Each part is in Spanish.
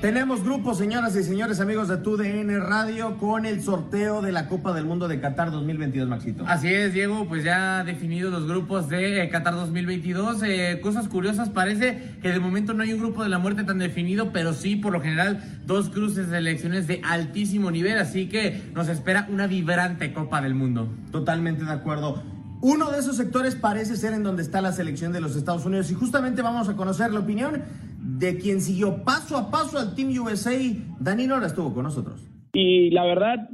Tenemos grupo, señoras y señores, amigos de TUDN Radio, con el sorteo de la Copa del Mundo de Qatar 2022, Maxito. Así es, Diego, pues ya definidos los grupos de eh, Qatar 2022. Eh, cosas curiosas, parece que de momento no hay un grupo de la muerte tan definido, pero sí, por lo general, dos cruces de elecciones de altísimo nivel, así que nos espera una vibrante Copa del Mundo. Totalmente de acuerdo. Uno de esos sectores parece ser en donde está la selección de los Estados Unidos y justamente vamos a conocer la opinión de quien siguió paso a paso al Team USA. Danilo ahora estuvo con nosotros. Y la verdad,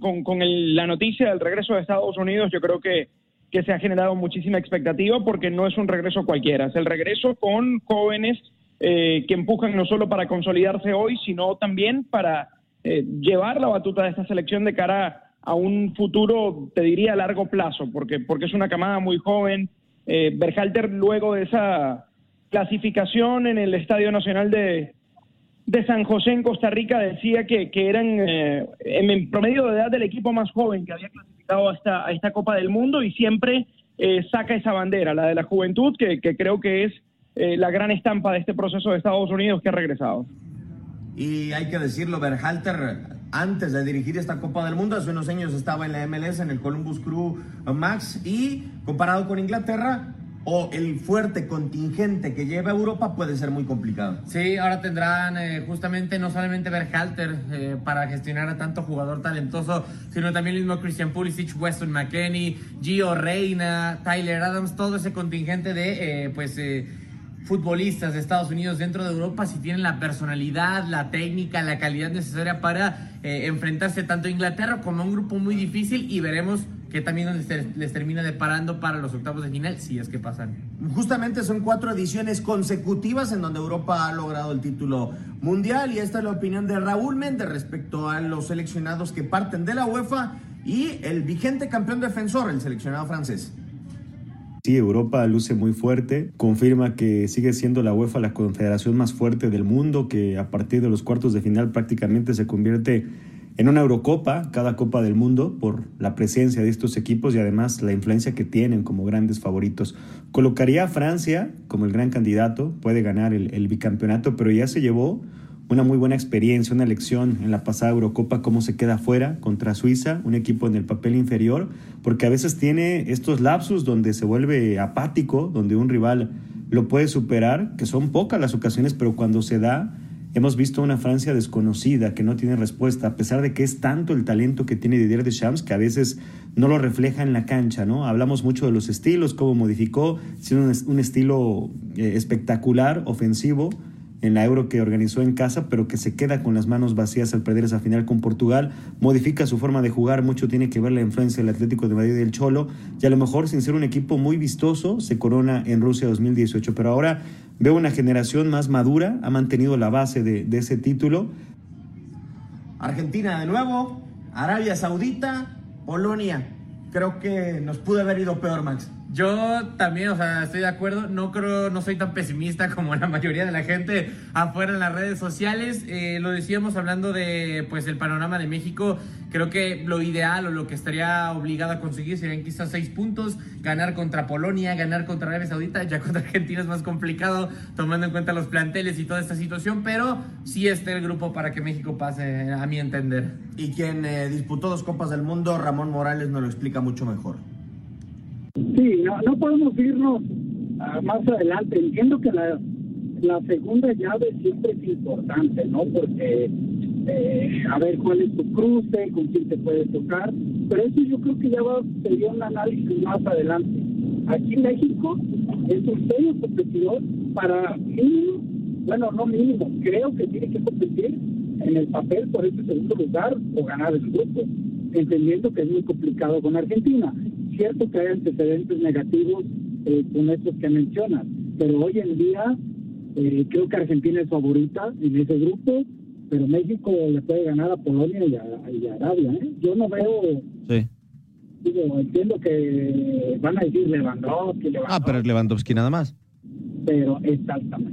con, con la noticia del regreso de Estados Unidos, yo creo que, que se ha generado muchísima expectativa porque no es un regreso cualquiera, es el regreso con jóvenes eh, que empujan no solo para consolidarse hoy, sino también para eh, llevar la batuta de esta selección de cara a un futuro, te diría, a largo plazo, porque, porque es una camada muy joven. Eh, Berhalter, luego de esa clasificación en el Estadio Nacional de, de San José en Costa Rica decía que, que eran eh, en promedio de edad del equipo más joven que había clasificado a esta, a esta Copa del Mundo y siempre eh, saca esa bandera, la de la juventud, que, que creo que es eh, la gran estampa de este proceso de Estados Unidos que ha regresado. Y hay que decirlo, Berhalter, antes de dirigir esta Copa del Mundo, hace unos años estaba en la MLS, en el Columbus Crew Max, y comparado con Inglaterra, o el fuerte contingente que lleva Europa puede ser muy complicado. Sí, ahora tendrán eh, justamente no solamente Berhalter eh, para gestionar a tanto jugador talentoso, sino también el mismo Christian Pulisic, Weston McKenney, Gio Reina, Tyler Adams, todo ese contingente de eh, pues eh, futbolistas de Estados Unidos dentro de Europa si tienen la personalidad, la técnica, la calidad necesaria para enfrentarse tanto a Inglaterra como a un grupo muy difícil y veremos que también les, ter- les termina deparando para los octavos de final si es que pasan. Justamente son cuatro ediciones consecutivas en donde Europa ha logrado el título mundial y esta es la opinión de Raúl Méndez respecto a los seleccionados que parten de la UEFA y el vigente campeón defensor, el seleccionado francés. Sí, Europa luce muy fuerte, confirma que sigue siendo la UEFA la confederación más fuerte del mundo, que a partir de los cuartos de final prácticamente se convierte en una Eurocopa, cada Copa del Mundo, por la presencia de estos equipos y además la influencia que tienen como grandes favoritos. Colocaría a Francia como el gran candidato, puede ganar el, el bicampeonato, pero ya se llevó una muy buena experiencia, una lección en la pasada Eurocopa, cómo se queda fuera contra Suiza, un equipo en el papel inferior, porque a veces tiene estos lapsus donde se vuelve apático, donde un rival lo puede superar, que son pocas las ocasiones, pero cuando se da, hemos visto una Francia desconocida que no tiene respuesta, a pesar de que es tanto el talento que tiene Didier Deschamps que a veces no lo refleja en la cancha, ¿no? Hablamos mucho de los estilos, cómo modificó, siendo un, estilo eh, espectacular, ofensivo, en la Euro que organizó en casa, pero que se queda con las manos vacías al perder esa final con Portugal, modifica su forma de jugar, mucho tiene que ver la influencia del Atlético de Madrid y del Cholo, y a lo mejor sin ser un equipo muy vistoso, se corona en Rusia 2018, pero ahora veo una generación más madura, ha mantenido la base de, de ese título. Argentina de nuevo, Arabia Saudita, Polonia. Creo que nos pudo haber ido peor, Max. Yo también, o sea, estoy de acuerdo. No creo, no soy tan pesimista como la mayoría de la gente afuera en las redes sociales. Eh, lo decíamos hablando de, pues, el panorama de México. Creo que lo ideal o lo que estaría obligado a conseguir serían quizás seis puntos, ganar contra Polonia, ganar contra Arabia Saudita. Ya contra Argentina es más complicado, tomando en cuenta los planteles y toda esta situación, pero sí está el grupo para que México pase, a mi entender. Y quien eh, disputó dos Copas del Mundo, Ramón Morales, nos lo explica mucho mejor. Sí, no, no podemos irnos ah, más adelante. Entiendo que la, la segunda llave siempre es importante, ¿no? Porque eh, a ver cuál es tu cruce, con quién te puedes tocar, pero eso yo creo que ya va a ser un análisis más adelante. Aquí México es un serio competidor para mínimo, bueno, no mínimo, creo que tiene que competir en el papel por ese segundo lugar o ganar el grupo, entendiendo que es muy complicado con Argentina cierto que hay antecedentes negativos eh, con estos que mencionas, pero hoy en día eh, creo que Argentina es favorita en ese grupo, pero México le puede ganar a Polonia y a, Arabia. ¿eh? Yo no veo. Sí. Digo, entiendo que van a decir Lewandowski, Lewandowski. Ah, pero Lewandowski nada más. Pero exactamente.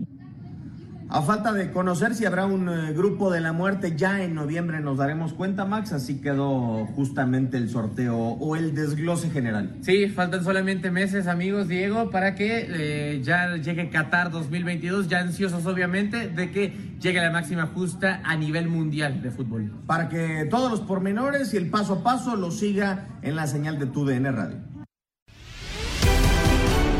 A falta de conocer si habrá un eh, grupo de la muerte, ya en noviembre nos daremos cuenta, Max. Así quedó justamente el sorteo o el desglose general. Sí, faltan solamente meses, amigos, Diego, para que eh, ya llegue Qatar 2022. Ya ansiosos, obviamente, de que llegue la máxima justa a nivel mundial de fútbol. Para que todos los pormenores y el paso a paso lo siga en la señal de tu DN Radio.